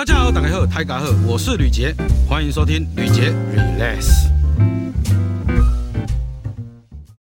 大家好，大家好，大家好，我是吕杰，欢迎收听吕杰 Relay。